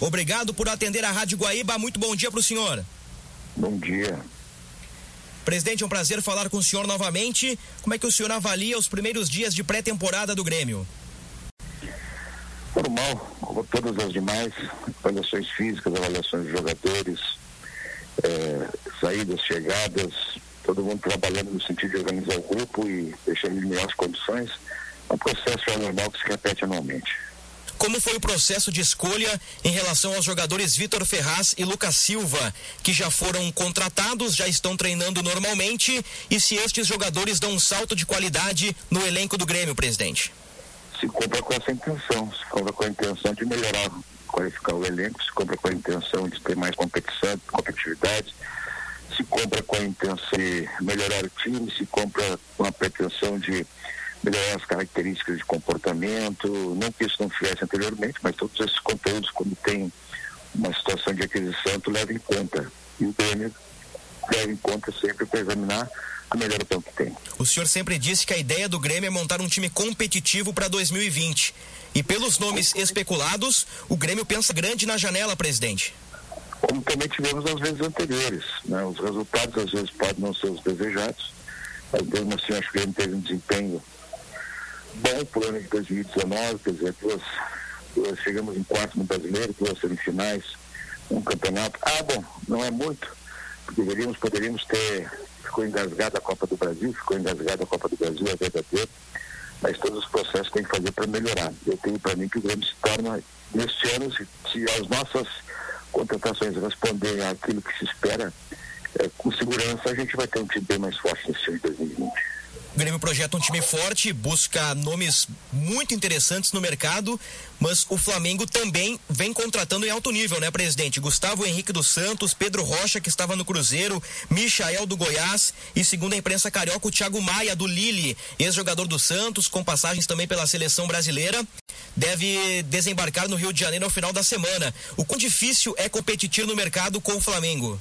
Obrigado por atender a Rádio Guaíba. Muito bom dia para o senhor. Bom dia. Presidente, é um prazer falar com o senhor novamente. Como é que o senhor avalia os primeiros dias de pré-temporada do Grêmio? Normal, como todas as demais, avaliações físicas, avaliações de jogadores, é, saídas, chegadas, todo mundo trabalhando no sentido de organizar o grupo e deixando em melhores condições. É um processo normal que se repete anualmente. Como foi o processo de escolha em relação aos jogadores Vitor Ferraz e Lucas Silva, que já foram contratados, já estão treinando normalmente, e se estes jogadores dão um salto de qualidade no elenco do Grêmio, presidente? Se compra com essa intenção, se compra com a intenção de melhorar, qualificar o elenco, se compra com a intenção de ter mais competição, competitividade, se compra com a intenção de melhorar o time, se compra com a pretensão de melhorar as características de comportamento, não que isso não tivesse anteriormente, mas todos esses conteúdos, quando tem uma situação de aquisição, tu leva em conta. E o Grêmio leva em conta sempre para examinar a melhor opção que tem. O senhor sempre disse que a ideia do Grêmio é montar um time competitivo para 2020. E pelos nomes especulados, o Grêmio pensa grande na janela, presidente. Como também tivemos nas vezes anteriores. Né? Os resultados às vezes podem não ser os desejados, mas mesmo assim acho que o Grêmio teve um desempenho bom para o ano de 2019, quer dizer, duas, duas, chegamos em quarto no brasileiro, duas semifinais, um campeonato. Ah, bom, não é muito, deveríamos, poderíamos ter, ficou engasgada a Copa do Brasil, ficou engasgada a Copa do Brasil, é verdadeiro, mas todos os processos tem que fazer para melhorar. Eu tenho para mim que o Grêmio se torna, neste ano, se, se as nossas contratações responderem àquilo que se espera, é, com segurança a gente vai ter um time bem mais forte nesse ano de 2020. O Grêmio projeta um time forte, busca nomes muito interessantes no mercado, mas o Flamengo também vem contratando em alto nível, né, presidente? Gustavo Henrique dos Santos, Pedro Rocha, que estava no Cruzeiro, Michael do Goiás e, segundo a imprensa carioca, o Thiago Maia do Lille, ex-jogador do Santos, com passagens também pela seleção brasileira, deve desembarcar no Rio de Janeiro ao final da semana. O quão difícil é competir no mercado com o Flamengo?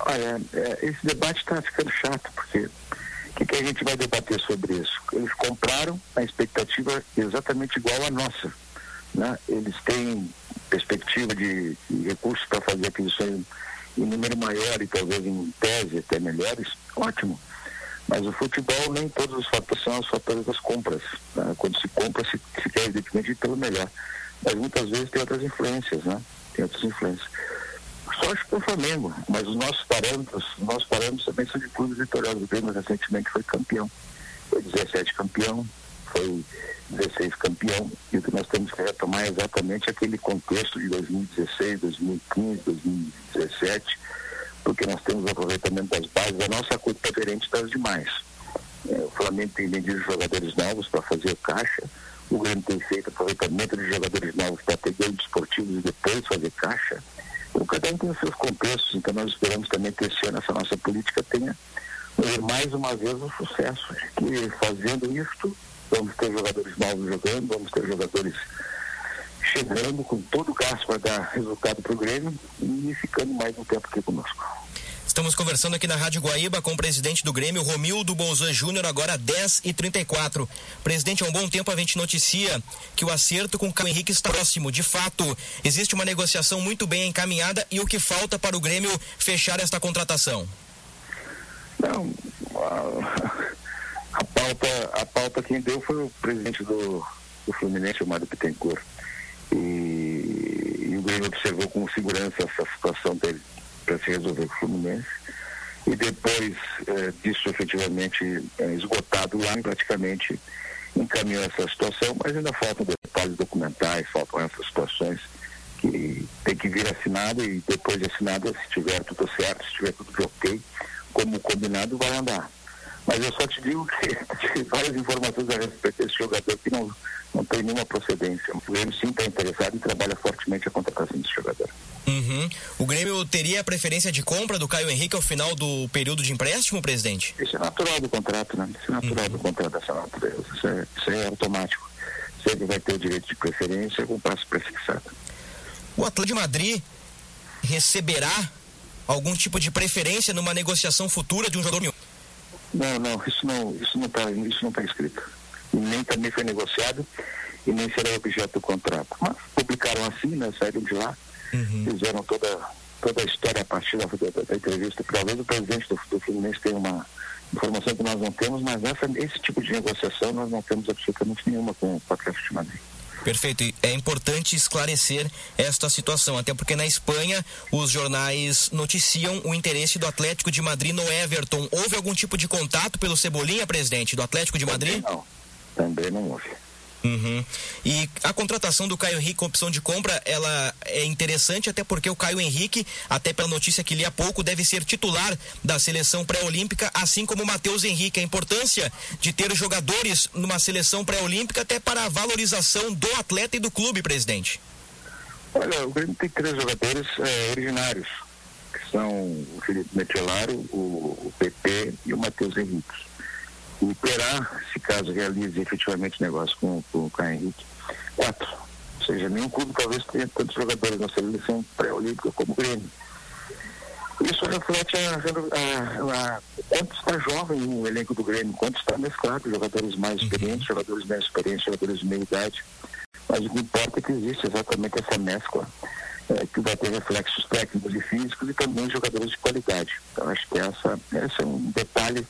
Olha, é, esse debate está ficando chato, porque o que, que, a gente vai debater sobre isso? Eles compraram a expectativa exatamente igual à nossa. Né? Eles têm perspectiva de, de recursos para fazer aquisições em número maior e talvez em tese até melhores, ótimo. Mas o futebol, nem todos os fatores são os fatores das compras. Né? Quando se compra, se, se quer evidentemente pelo melhor. Mas muitas vezes tem outras influências, né? Tem outras influências sorte para o Flamengo, mas os nossos parâmetros, os nossos parâmetros também são de clubes vitoriosos. O Grêmio recentemente foi campeão. Foi 17 campeão, foi 16 campeão. E o que nós temos que retomar é exatamente aquele contexto de 2016, 2015, 2017, porque nós temos o aproveitamento das bases. A nossa culpa é diferente das demais. É, o Flamengo tem vendido jogadores novos para fazer caixa. O Grêmio tem feito aproveitamento de jogadores novos para ter ganhos esportivos e depois fazer caixa tem os seus contextos, então nós esperamos também que esse ano essa nossa política tenha mais uma vez um sucesso, que fazendo isto, vamos ter jogadores novos jogando, vamos ter jogadores chegando com todo o gasto para dar resultado para o Grêmio e ficando mais um tempo aqui conosco. Estamos conversando aqui na Rádio Guaíba com o presidente do Grêmio, Romildo Bolzan Júnior, agora 10 e 34 Presidente, há um bom tempo a gente noticia que o acerto com o Caio Henrique está próximo. De fato, existe uma negociação muito bem encaminhada e o que falta para o Grêmio fechar esta contratação? Não, a, a pauta, a pauta quem deu foi o presidente do, do Fluminense, o Mário Pittencourt. E, e o Grêmio observou com segurança essa situação dele para se resolver com o Fluminense. E depois eh, disso efetivamente eh, esgotado lá, praticamente encaminhou essa situação, mas ainda faltam detalhes documentais, faltam essas situações que tem que vir assinado e depois de assinado, se tiver tudo certo, se tiver tudo ok, como combinado, vai andar. Mas eu só te digo que várias informações a respeito desse jogador que não, não tem nenhuma procedência. O Grêmio sim está interessado e trabalha fortemente a contratação desse jogador. Uhum. O Grêmio teria a preferência de compra do Caio Henrique ao final do período de empréstimo, presidente? Isso é natural do contrato, né? Isso é natural uhum. do contrato dessa natureza. Isso é, isso é automático. Sempre vai ter o direito de preferência com prazo prefixado. O Atlético de Madrid receberá algum tipo de preferência numa negociação futura de um jogador? Não, não, isso não, isso não está, isso não está escrito. E nem também foi negociado e nem será objeto do contrato. Mas publicaram assim, né? Saíram de lá, uhum. fizeram toda, toda a história a partir da, da, da entrevista. Talvez o presidente do, do Fluminense tenha uma informação que nós não temos, mas essa, esse tipo de negociação nós não temos absolutamente nenhuma com o Atlético de Madrid. Perfeito. É importante esclarecer esta situação, até porque na Espanha os jornais noticiam o interesse do Atlético de Madrid no Everton. Houve algum tipo de contato pelo Cebolinha, presidente, do Atlético de Madrid? Também não. Também não houve. Uhum. E a contratação do Caio Henrique com opção de compra, ela é interessante até porque o Caio Henrique, até pela notícia que li há pouco, deve ser titular da seleção pré-olímpica, assim como o Matheus Henrique. A importância de ter jogadores numa seleção pré-olímpica até para a valorização do atleta e do clube, presidente. Olha, o Grêmio tem três jogadores é, originários, que são o Felipe Metelaro, o, o PP e o Matheus Henrique o Perá, se caso realize efetivamente negócio com, com o Caio Henrique. Quatro. Ou seja, nenhum clube talvez tenha tantos jogadores na seleção pré-olímpica como o Grêmio. Isso reflete a, a, a, quanto está jovem o elenco do Grêmio, quanto está mesclado, jogadores mais experientes, jogadores menos experientes, jogadores de meia idade. Mas o que importa é que existe exatamente essa mescla é, que vai ter reflexos técnicos e físicos e também jogadores de qualidade. Então acho que essa, esse é um detalhe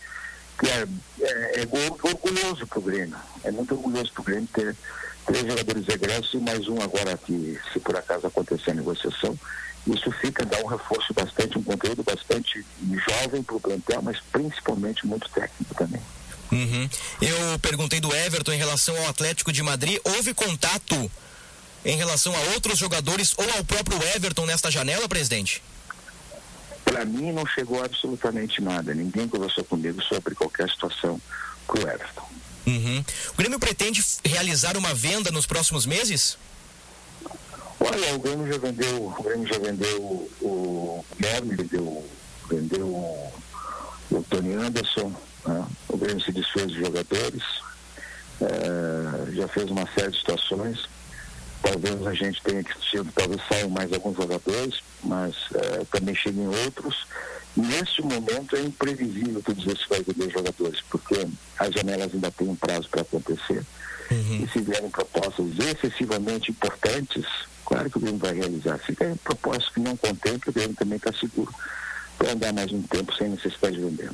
é, é, é orgulhoso para o Grêmio. É muito orgulhoso para o Grêmio ter três jogadores egressos e mais um agora que, se por acaso acontecer a negociação, isso fica, dá um reforço bastante, um conteúdo bastante jovem para o plantel, mas principalmente muito técnico também. Uhum. Eu perguntei do Everton em relação ao Atlético de Madrid. Houve contato em relação a outros jogadores ou ao próprio Everton nesta janela, presidente? Para mim não chegou absolutamente nada. Ninguém conversou comigo sobre qualquer situação com o Everton. Uhum. O Grêmio pretende realizar uma venda nos próximos meses? Olha, o Grêmio já vendeu, o Grêmio já vendeu o Guilherme, vendeu, vendeu o, o Tony Anderson, né? o Grêmio se desfez de jogadores, é, já fez uma série de situações talvez a gente tenha que tido, talvez saiam mais alguns jogadores, mas é, também cheguem outros. Neste momento é imprevisível tu dizer se vai vender jogadores, porque as janelas ainda têm um prazo para acontecer. Uhum. E se vierem propostas excessivamente importantes, claro que o Grêmio vai realizar. Se vierem propostas que não contemplem, o Grêmio também está seguro para andar mais um tempo sem necessidade de vender.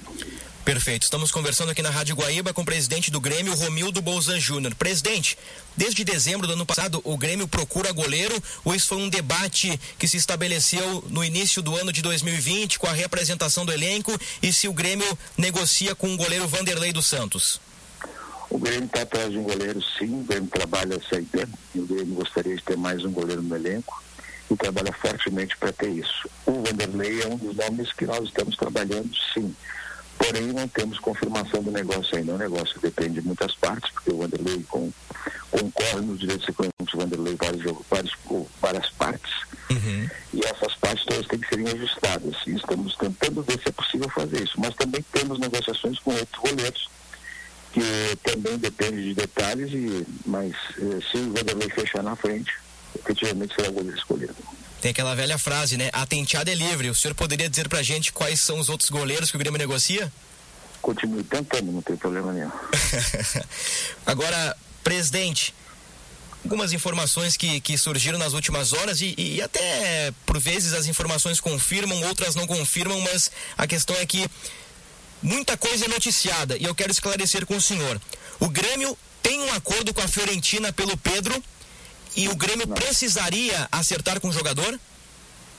Perfeito. Estamos conversando aqui na Rádio Guaíba com o presidente do Grêmio, Romildo Bolzan Júnior. Presidente, desde dezembro do ano passado, o Grêmio procura goleiro isso foi um debate que se estabeleceu no início do ano de 2020 com a representação do elenco e se o Grêmio negocia com o goleiro Vanderlei dos Santos? O Grêmio está atrás de um goleiro, sim. O Grêmio trabalha essa ideia. O Grêmio gostaria de ter mais um goleiro no elenco e trabalha fortemente para ter isso. O Vanderlei é um dos nomes que nós estamos trabalhando, sim porém não temos confirmação do negócio ainda. O negócio depende de muitas partes, porque o Vanderlei com, concorre nos direitos econômicos do Vanderlei vários, vários, várias partes, uhum. e essas partes todas têm que serem ajustadas. E estamos tentando ver se é possível fazer isso. Mas também temos negociações com outros goleiros, que também depende de detalhes, e, mas eh, se o Vanderlei fechar na frente, efetivamente será o goleiro escolhido. Tem aquela velha frase, né? A tenteada é livre. O senhor poderia dizer pra gente quais são os outros goleiros que o Grêmio negocia? Continue tentando, não tem problema nenhum. Agora, presidente, algumas informações que, que surgiram nas últimas horas e, e, até por vezes as informações confirmam, outras não confirmam, mas a questão é que muita coisa é noticiada e eu quero esclarecer com o senhor. O Grêmio tem um acordo com a Fiorentina pelo Pedro e o Grêmio não. precisaria acertar com o jogador?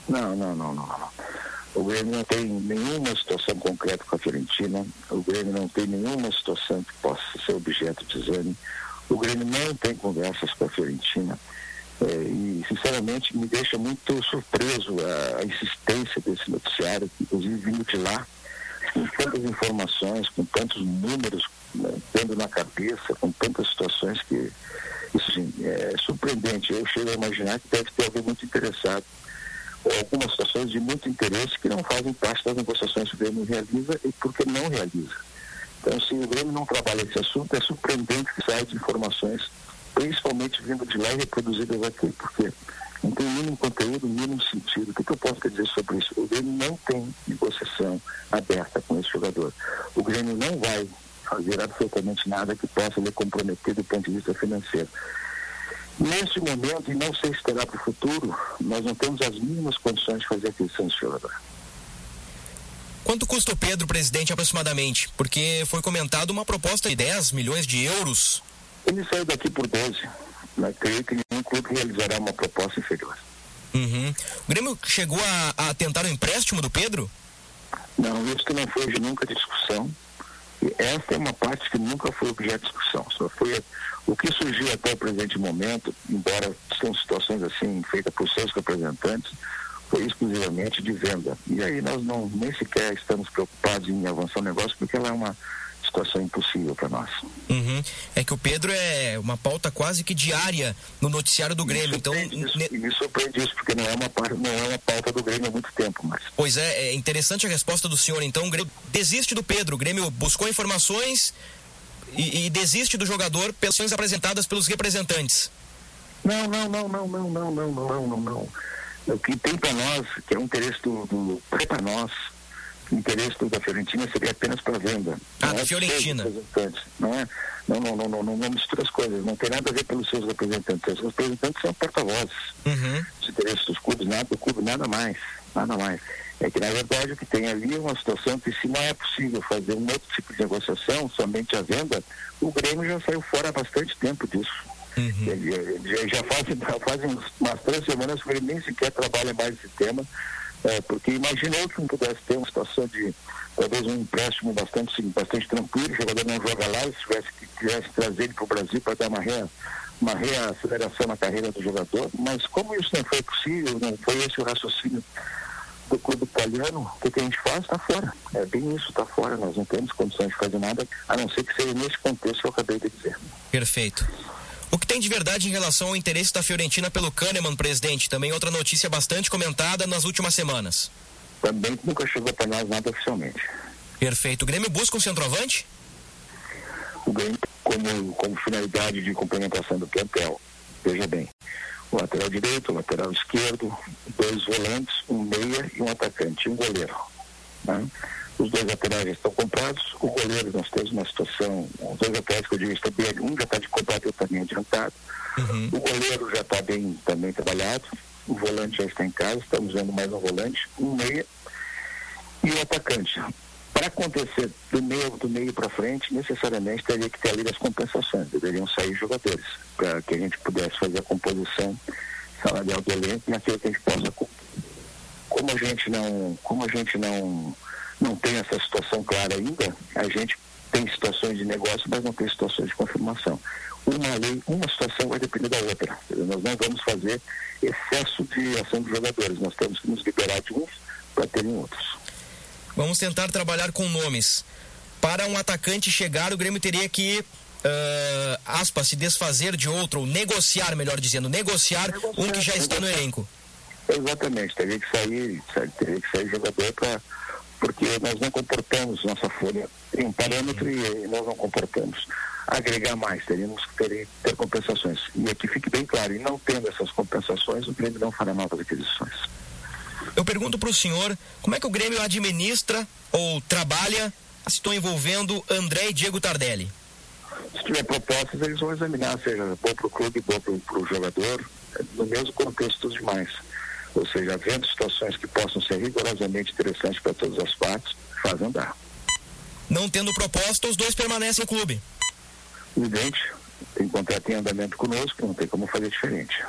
Não, não, não, não, O Grêmio não tem nenhuma situação concreta com a Fiorentina. O Grêmio não tem nenhuma situação que possa ser objeto de exame. O Grêmio não tem conversas com a Fiorentina. É, e, sinceramente, me deixa muito surpreso a, a insistência desse noticiário, inclusive vindo de lá, com tantas informações, com tantos números né, tendo na cabeça, com tantas situações que sim, é surpreendente. Eu chego a imaginar que deve ter alguém muito interessado ou algumas situações de muito interesse que não fazem parte das negociações que o Grêmio realiza e porque não realiza. Então, se o Grêmio não trabalha esse assunto, é surpreendente que saia de informações, principalmente vindo de lá e reproduzidas aqui, porque não tem mínimo conteúdo, mínimo sentido. O que, que eu posso dizer sobre isso? O Grêmio não tem negociação aberta com esse jogador. O Grêmio não vai fazer absolutamente nada que possa lhe comprometer do ponto de vista financeiro. Nesse momento, e não sei se terá para o futuro, nós não temos as mínimas condições de fazer aquisição de jogador. Quanto custa o Pedro, presidente, aproximadamente? Porque foi comentado uma proposta de 10 milhões de euros. Ele saiu daqui por 12. Mas creio que nenhum clube realizará uma proposta inferior. Uhum. O Grêmio chegou a, a tentar o empréstimo do Pedro? Não, isso não foi hoje nunca discussão. E esta é uma parte que nunca foi objeto de discussão. Só foi o que surgiu até o presente momento, embora são situações assim feitas por seus representantes, foi exclusivamente de venda. E aí nós não nem sequer estamos preocupados em avançar o negócio, porque ela é uma situação impossível para nós. Uhum. É que o Pedro é uma pauta quase que diária no noticiário do Grêmio. Então, isso, ne... me surpreende isso, porque não é, uma, não é uma pauta do Grêmio há muito tempo. Mas... Pois é, é interessante a resposta do senhor. Então, o Grêmio desiste do Pedro. O Grêmio buscou informações e, e desiste do jogador pelas apresentadas pelos representantes. Não, não, não, não, não, não, não, não, não, não. O que tem para nós, que é um interesse do, do para nós, o interesse da Fiorentina seria apenas para venda. Ah, da é Fiorentina. Não é? Não, não, não, não, não, não mistura as coisas. Não tem nada a ver pelos seus representantes. Os representantes são porta-vozes. Uhum. Os interesses dos clubes, nada do clube, nada mais. Nada mais. É que, na verdade, o que tem ali é uma situação que, se não é possível fazer um outro tipo de negociação, somente a venda, o Grêmio já saiu fora há bastante tempo disso. Uhum. Ele, ele, já fazem faz umas três semanas que ele nem sequer trabalha mais esse tema é, porque imaginou que não pudesse ter uma situação de talvez um empréstimo bastante, bastante tranquilo, o jogador não joga lá, se tivesse que trazer ele para o Brasil para dar uma, rea, uma reaceleração na carreira do jogador, mas como isso não foi possível, não foi esse o raciocínio do clube italiano, o que a gente faz? Está fora. É bem isso, está fora. Nós não temos condições de fazer nada, a não ser que seja nesse contexto que eu acabei de dizer. Perfeito. O que tem de verdade em relação ao interesse da Fiorentina pelo Kahneman, presidente? Também outra notícia bastante comentada nas últimas semanas. Também nunca chegou para nós nada oficialmente. Perfeito. O Grêmio busca um centroavante? O Grêmio, como, como finalidade de complementação do plantel, veja bem, o lateral direito, o lateral esquerdo, dois volantes, um meia e um atacante, um goleiro. Né? Os dois laterais estão comprados. O goleiro, nós temos uma situação, os dois laterais que eu digo estão bem, um já está de comprado outro também adiantado. Uhum. O goleiro já está bem também trabalhado. O volante já está em casa, estamos vendo mais um volante, um meia e o atacante. Para acontecer do meio do meio para frente, necessariamente teria que ter ali as compensações, deveriam sair jogadores, para que a gente pudesse fazer a composição salarial do elenco naquilo que a gente possa como a gente não, como a gente não não tem essa situação clara ainda, a gente tem situações de negócio, mas não tem situações de confirmação. Uma lei, uma situação vai depender da outra. Nós não vamos fazer excesso de ação dos jogadores, nós temos que nos liberar de uns para terem outros. Vamos tentar trabalhar com nomes. Para um atacante chegar, o Grêmio teria que uh, aspas, se desfazer de outro, ou negociar, melhor dizendo, negociar, negociar um que já está no elenco. Exatamente, teria que sair, teria que sair jogador para porque nós não comportamos nossa folha em um parâmetro e nós não comportamos agregar mais, teríamos que ter, ter compensações. E aqui fique bem claro, e não tendo essas compensações, o Grêmio não fará novas aquisições. Eu pergunto para o senhor, como é que o Grêmio administra ou trabalha estou envolvendo André e Diego Tardelli? Se tiver propostas, eles vão examinar, seja bom para o clube, bom para o jogador, no mesmo contexto dos demais ou seja, havendo situações que possam ser rigorosamente interessantes para todas as partes, faz andar. Não tendo proposta, os dois permanecem no clube. Evidente, tem contrato em andamento conosco, não tem como fazer diferente.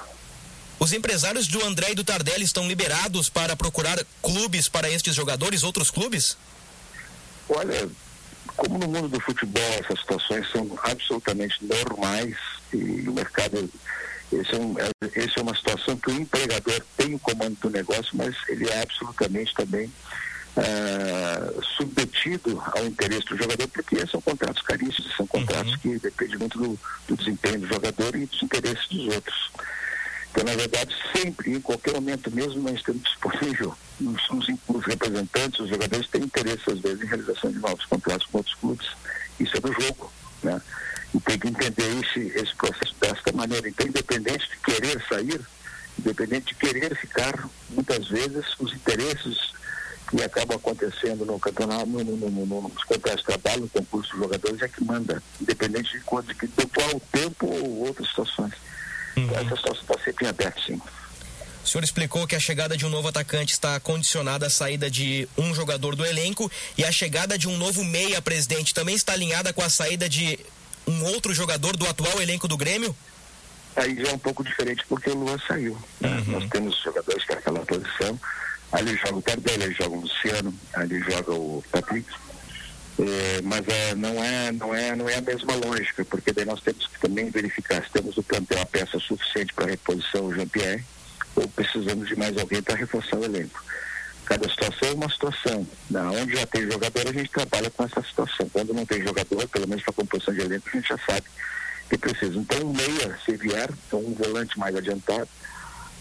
Os empresários do André e do Tardelli estão liberados para procurar clubes para estes jogadores, outros clubes? Olha, como no mundo do futebol essas situações são absolutamente normais e o mercado esse é, um, é, esse é uma situação que o empregador tem o comando do negócio, mas ele é absolutamente também uh, submetido ao interesse do jogador, porque são contratos caríssimos, são contratos uhum. que dependem muito do, do, desempenho do jogador e dos interesses dos outros. Então, na verdade, sempre, em qualquer momento, mesmo não estando disponível, os, os, os representantes, os jogadores têm interesse, às vezes, em realização de novos contratos com outros clubes. Isso é do jogo? E tem que entender esse, esse processo desta maneira. Então, independente de querer sair, independente de querer ficar, muitas vezes os interesses que acabam acontecendo no campeonato, no, no, no, no, nos contratos de trabalho, no concurso dos jogadores, é que manda, independente de, quanto, de, qual tempo ou outras situações. Uhum. Então essa situação está sempre em aberto, sim. O senhor explicou que a chegada de um novo atacante está condicionada à saída de um jogador do elenco e a chegada de um novo meia, presidente, também está alinhada com a saída de um outro jogador do atual elenco do Grêmio? Aí já é um pouco diferente porque o Luan saiu. Né? Uhum. Nós temos jogadores para aquela posição. Ali joga o Tardelli, ali joga o Luciano, ali joga o Patrick. É, mas é, não, é, não, é, não é a mesma lógica, porque daí nós temos que também verificar se temos no plantel a peça suficiente para reposição o Jean-Pierre ou precisamos de mais alguém para reforçar o elenco. Cada situação é uma situação. Na onde já tem jogador, a gente trabalha com essa situação. Quando não tem jogador, pelo menos para a composição de elenco, a gente já sabe que precisa. Então, um meia, se vier, então um volante mais adiantado,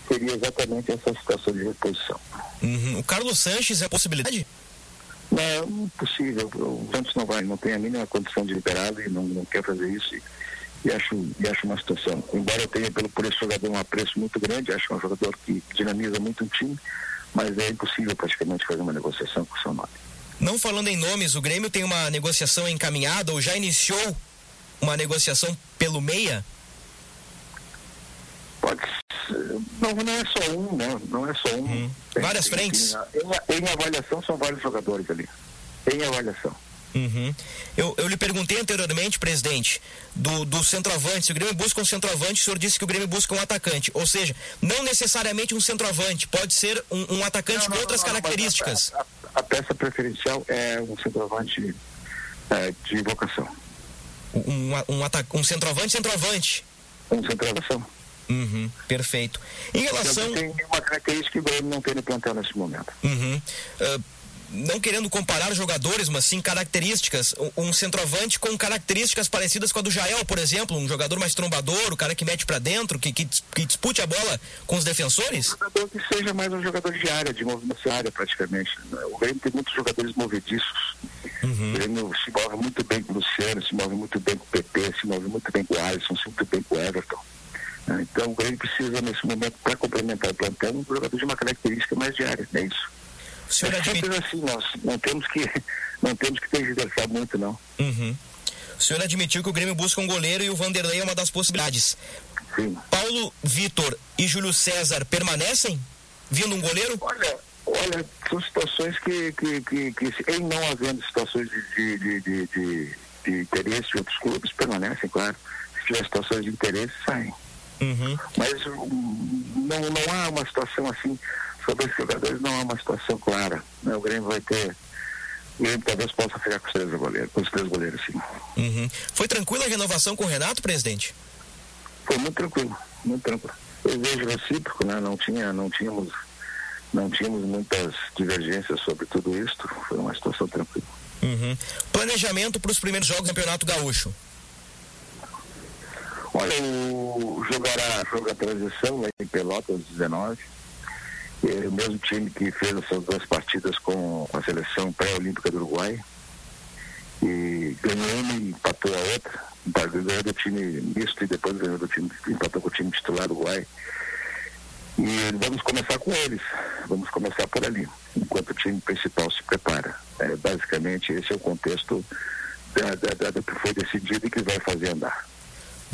seria exatamente essa situação de reposição. Uhum. O Carlos Sanches é possibilidade? Não, impossível. O Santos não vai, não tem a mínima condição de liberá-lo e não, não quer fazer isso. E e acho, e acho uma situação. Embora eu tenha pelo, por esse jogador um apreço muito grande, acho um jogador que dinamiza muito o time, mas é impossível praticamente fazer uma negociação com o nome. Não falando em nomes, o Grêmio tem uma negociação encaminhada ou já iniciou uma negociação pelo meia? Pode ser. Não, não é só um, né? Não é só um. Hum. Várias tem, frentes? Tem, em, em avaliação são vários jogadores ali. Em avaliação. Uhum. Eu, eu lhe perguntei anteriormente, presidente, do, do centroavante. Se o Grêmio busca um centroavante, o senhor disse que o Grêmio busca um atacante. Ou seja, não necessariamente um centroavante, pode ser um, um atacante não, não, com outras não, características. A, a, a, peça preferencial é um centroavante é, de vocação. Um, um, um centroavante, centroavante. Um centroavante. Uhum, perfeito. Em relação. Tem uma característica que o Grêmio não tem no plantel nesse momento. Uhum. Uh, não querendo comparar jogadores, mas sim características. Um, centroavante com características parecidas com a do Jael, por exemplo, um jogador mais trombador, o cara que mete para dentro, que, que, que, dispute a bola com os defensores? Um jogador que seja mais um jogador de área, de movimento área praticamente. O Grêmio tem muitos jogadores movediços. Uhum. O Grêmio se move muito bem com o Luciano, se move muito bem com o PP, se move muito bem com o Alisson, se move muito bem com o Everton. Então o Grêmio precisa, nesse momento, para complementar o plantão, um jogador de uma característica mais diária, é isso. O senhor é admite... assim, nós não temos que não temos que tergiversar muito, não. Uhum. O senhor admitiu que o Grêmio busca um goleiro e o Vanderlei é uma das possibilidades. Sim. Paulo Vitor e Júlio César permanecem vindo um goleiro? Olha, olha, são situações que, que, que, que em não havendo situações de, de, de, de, de interesse de outros clubes, permanecem, claro. Se tiver situações de interesse, saem. Uhum. Mas hum, não, não há uma situação assim sobre os jogadores não há uma situação clara. Né? O Grêmio vai ter. O Grêmio talvez possa ficar com os três goleiros, com os três goleiros, sim. Uhum. Foi tranquila a renovação com o Renato, presidente? Foi muito tranquilo, muito tranquilo. Eu vejo recíproco, né? Não tinha, não tínhamos, não tínhamos muitas divergências sobre tudo isso. Foi uma situação tranquila. Uhum. Planejamento para os primeiros jogos do Campeonato Gaúcho? Olha, o jogará jogo a transição lá em Pelotas 19 é o mesmo time que fez essas duas partidas com a seleção pré-olímpica do Uruguai. E ganhou uma e empatou a outra. Ganhou do time misto e depois ganhou do time, empatou com o time titular do Uruguai. E vamos começar com eles. Vamos começar por ali, enquanto o time principal se prepara. É, basicamente, esse é o contexto da, da, da, do que foi decidido e que vai fazer andar.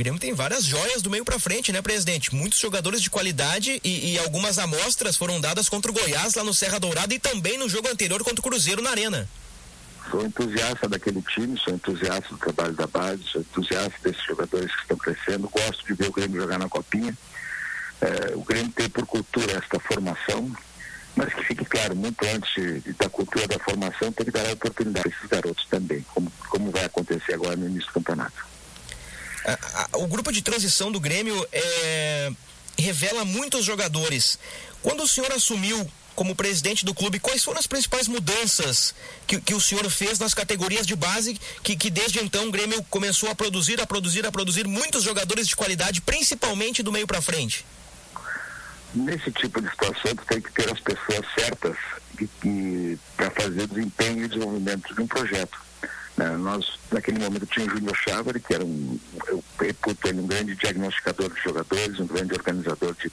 Grêmio tem várias joias do meio para frente, né, presidente? Muitos jogadores de qualidade e, e, algumas amostras foram dadas contra o Goiás lá no Serra Dourada e também no jogo anterior contra o Cruzeiro na Arena. Sou entusiasta daquele time, sou entusiasta do trabalho da base, sou entusiasta desses jogadores que estão crescendo, gosto de ver o Grêmio jogar na Copinha. É, o Grêmio tem por cultura esta formação, mas que fique claro, muito antes da cultura da formação, tem que dar a oportunidade a esses garotos também, como, como vai acontecer agora no início do campeonato o grupo de transição do Grêmio é, revela muitos jogadores. Quando o senhor assumiu como presidente do clube, quais foram as principais mudanças que, que o senhor fez nas categorias de base que, que desde então o Grêmio começou a produzir, a produzir, a produzir muitos jogadores de qualidade, principalmente do meio para frente? Nesse tipo de situação, tu tem que ter as pessoas certas para fazer desempenho e desenvolvimento de um projeto. Né? Nós, naquele momento, tinha o Júnior Chávari, que era um, eu ele um grande diagnosticador de jogadores, um grande organizador de,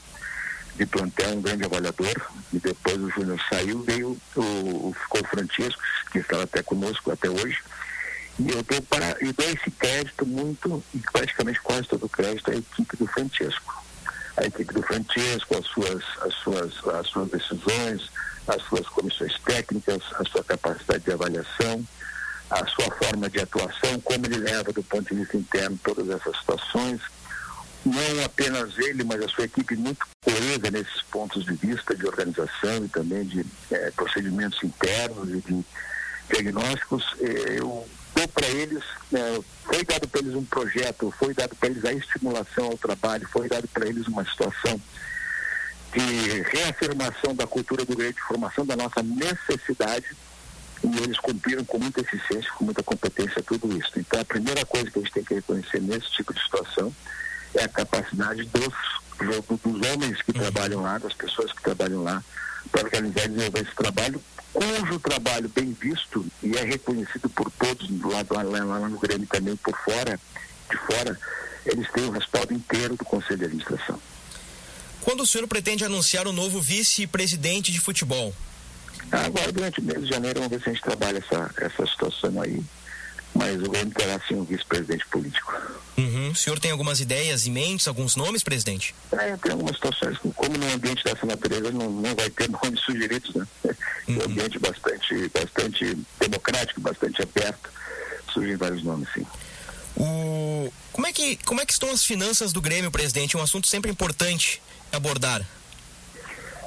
de plantel, um grande avaliador. E depois o Júnior saiu, veio o, ficou o Francisco, que estava até conosco até hoje. E eu dou, para, eu dou esse crédito muito, e praticamente quase todo o crédito à equipe do Francisco. a equipe do Francesco, as suas, as suas, as suas decisões, as suas comissões técnicas, a sua capacidade de avaliação, a sua forma de atuação, como ele leva do ponto de vista interno todas essas situações. Não apenas ele, mas a sua equipe muito coesa nesses pontos de vista de organização e também de eh, procedimentos internos e de diagnósticos. Eh, eu dou para eles, eh, foi dado para eles um projeto, foi dado para eles a estimulação ao trabalho, foi dado para eles uma situação de reafirmação da cultura do direito de formação, da nossa necessidade, e eles cumpriram com muita eficiência, com muita competência tudo isso. Então, a primeira coisa que a gente tem que reconhecer nesse tipo de situação é a capacidade dos, dos homens que trabalham lá, das pessoas que trabalham lá, para organizar e desenvolver esse trabalho, cujo trabalho bem visto e é reconhecido por todos lá, lá, lá, lá no Grêmio também por fora, de fora, eles têm o respaldo inteiro do Conselho de Administração. Quando o senhor pretende anunciar o novo vice-presidente de futebol? Agora, durante o mês de janeiro, vamos ver se a gente trabalha essa, essa situação aí. Mas o Grêmio terá sim um vice-presidente político. Uhum. O senhor tem algumas ideias em mente, alguns nomes, presidente? É, tem algumas situações, como no ambiente dessa natureza não, não vai ter nomes sugeridos, né? Uhum. É um ambiente bastante, bastante democrático, bastante aberto. Surgem vários nomes, sim. O... Como, é que, como é que estão as finanças do Grêmio, presidente? Um assunto sempre importante abordar.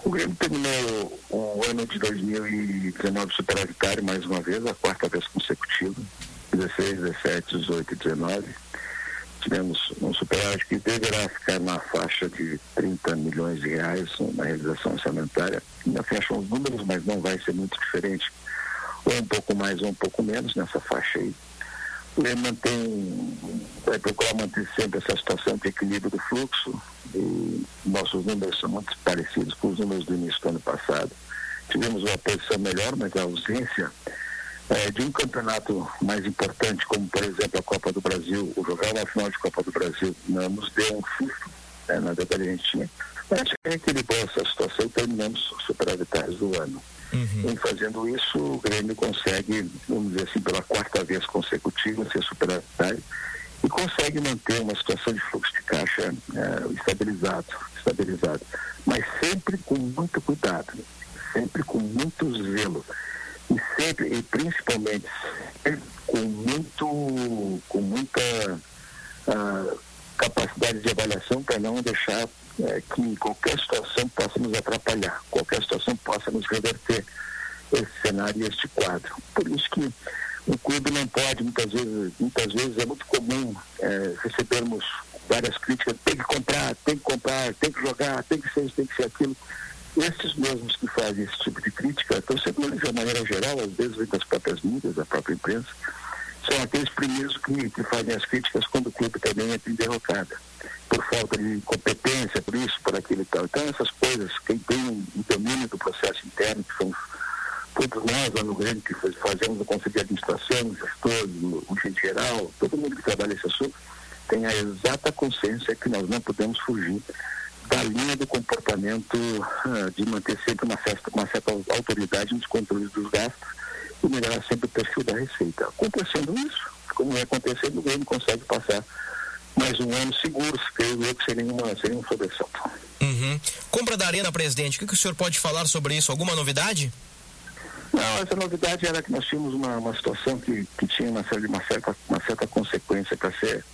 O Grêmio terminou o ano de 2019 superavitário mais uma vez, a quarta vez consecutiva, 16, 17, 18 e 19. Tivemos um superávit que deverá ficar na faixa de 30 milhões de reais na realização orçamentária. Ainda fecham os números, mas não vai ser muito diferente, ou um pouco mais ou um pouco menos nessa faixa aí ele mantém, vai procurar manter sempre essa situação de equilíbrio do fluxo e nossos números são muito parecidos com os números do início do ano passado. Tivemos uma posição melhor, mas a ausência é, de um campeonato mais importante, como por exemplo a Copa do Brasil, o jogar uma final de Copa do Brasil, não nos deu um susto, né, na verdade a gente tinha. Mas equilibrou essa situação e terminamos superavitários do ano. Uhum. Em fazendo isso, o Grêmio consegue, vamos dizer assim, pela quarta vez consecutiva, ser superavitário e consegue manter uma situação de fluxo de caixa é, estabilizado, estabilizado, mas sempre com muito cuidado, sempre com muito zelo. E sempre e principalmente com muito com muita uh, capacidade de avaliação para não deixar é, que qualquer situação possa nos atrapalhar, qualquer situação possa nos reverter esse cenário e este quadro. Por isso que o clube não pode, muitas vezes, muitas vezes é muito comum é, recebermos várias críticas, tem que comprar, tem que comprar, tem que jogar, tem que ser isso, tem que ser aquilo. Esses mesmos que fazem esse tipo de crítica, torcedores de maneira geral, às vezes vem das próprias mídias, da própria imprensa, são aqueles primeiros que, que fazem as críticas quando o clube também entra em derrocada por falta de competência, por isso, por aquilo e tal. Então, essas coisas, quem tem um, domínio do processo interno, que somos todos nós lá no Grêmio, que fazemos o Conselho de Administração, gestores, o gente geral, todo mundo que trabalha esse assunto, tem a exata consciência que nós não podemos fugir da linha do comportamento uh, de manter sempre uma certa, uma certa autoridade nos controles dos gastos e melhorar sempre o perfil da receita. Acontecendo isso, como é acontecendo, o Grêmio consegue passar mais um ano seguro, creio eu que seria, uma, seria um sobressalto. Uhum. Compra da Arena, presidente, o que, que, o senhor pode falar sobre isso? Alguma novidade? Não, essa novidade era que nós tínhamos uma, uma situação que, que tinha uma, uma, certa, uma certa consequência para ser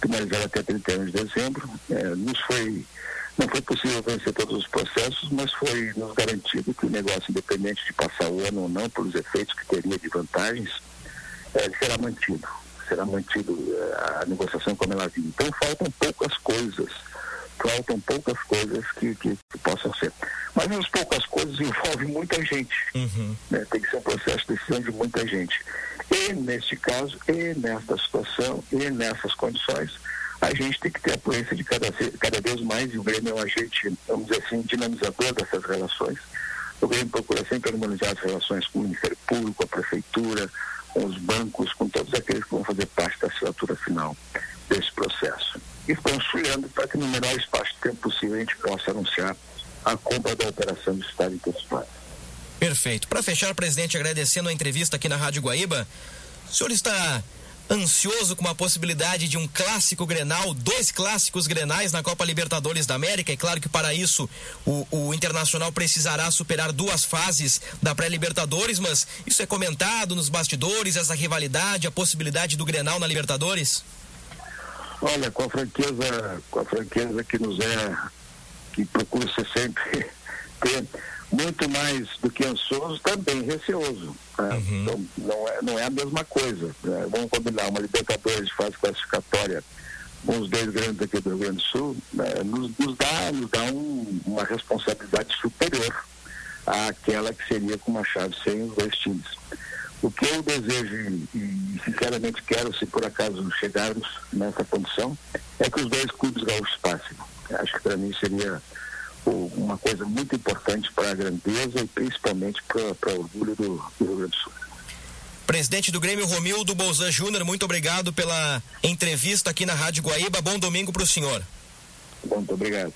finalizada até 31 de dezembro. É, nos foi, não foi possível vencer todos os processos, mas foi nos garantido que o negócio, independente de passar o ano ou não, pelos efeitos que teria de vantagens, é, será mantido será mantido eh, a negociação como ela vinha. Então faltam poucas coisas, faltam poucas coisas que, que, que possam ser. Mas as poucas coisas envolvem muita gente. Uhum. Né? Tem que ser um processo de decisão de muita gente. E neste caso, e nesta situação, e nessas condições, a gente tem que ter a influência de cada, cada vez mais, e o Grêmio é um agente, vamos dizer assim, dinamizador dessas relações. O Grêmio procura sempre harmonizar as relações com o Ministério Público, a Prefeitura, com os bancos, com todos aqueles que vão fazer parte da assinatura final desse processo. E construindo para que no menor espaço de tempo possível a gente possa anunciar a compra da operação de Estado antecipada. Perfeito. Para fechar, presidente, agradecendo a entrevista aqui na Rádio Guaíba, o senhor está ansioso com a possibilidade de um clássico Grenal, dois clássicos Grenais na Copa Libertadores da América. É claro que para isso o, o Internacional precisará superar duas fases da pré-Libertadores, mas isso é comentado nos bastidores, essa rivalidade, a possibilidade do Grenal na Libertadores? Olha, com a franqueza, com a franqueza que nos é, que procura ser sempre ter muito mais do que ansioso, também receoso. Né? Uhum. Então, não é, não é a mesma coisa. Né? Vamos combinar uma Libertadores de fase classificatória com os dois grandes aqui do Rio Grande do Sul, né? nos, nos, dá, nos dá um, uma responsabilidade superior àquela que seria com uma chave sem os dois times. O que eu desejo e sinceramente quero, se por acaso chegarmos nessa condição, é que os dois clubes gaúchos passem. Acho que para mim seria uma coisa muito importante para a grandeza e principalmente para o orgulho do, do Rio Grande do Sul. Presidente do Grêmio Romildo Bolzan Júnior, muito obrigado pela entrevista aqui na Rádio Guaíba. Bom domingo para o senhor. Muito obrigado.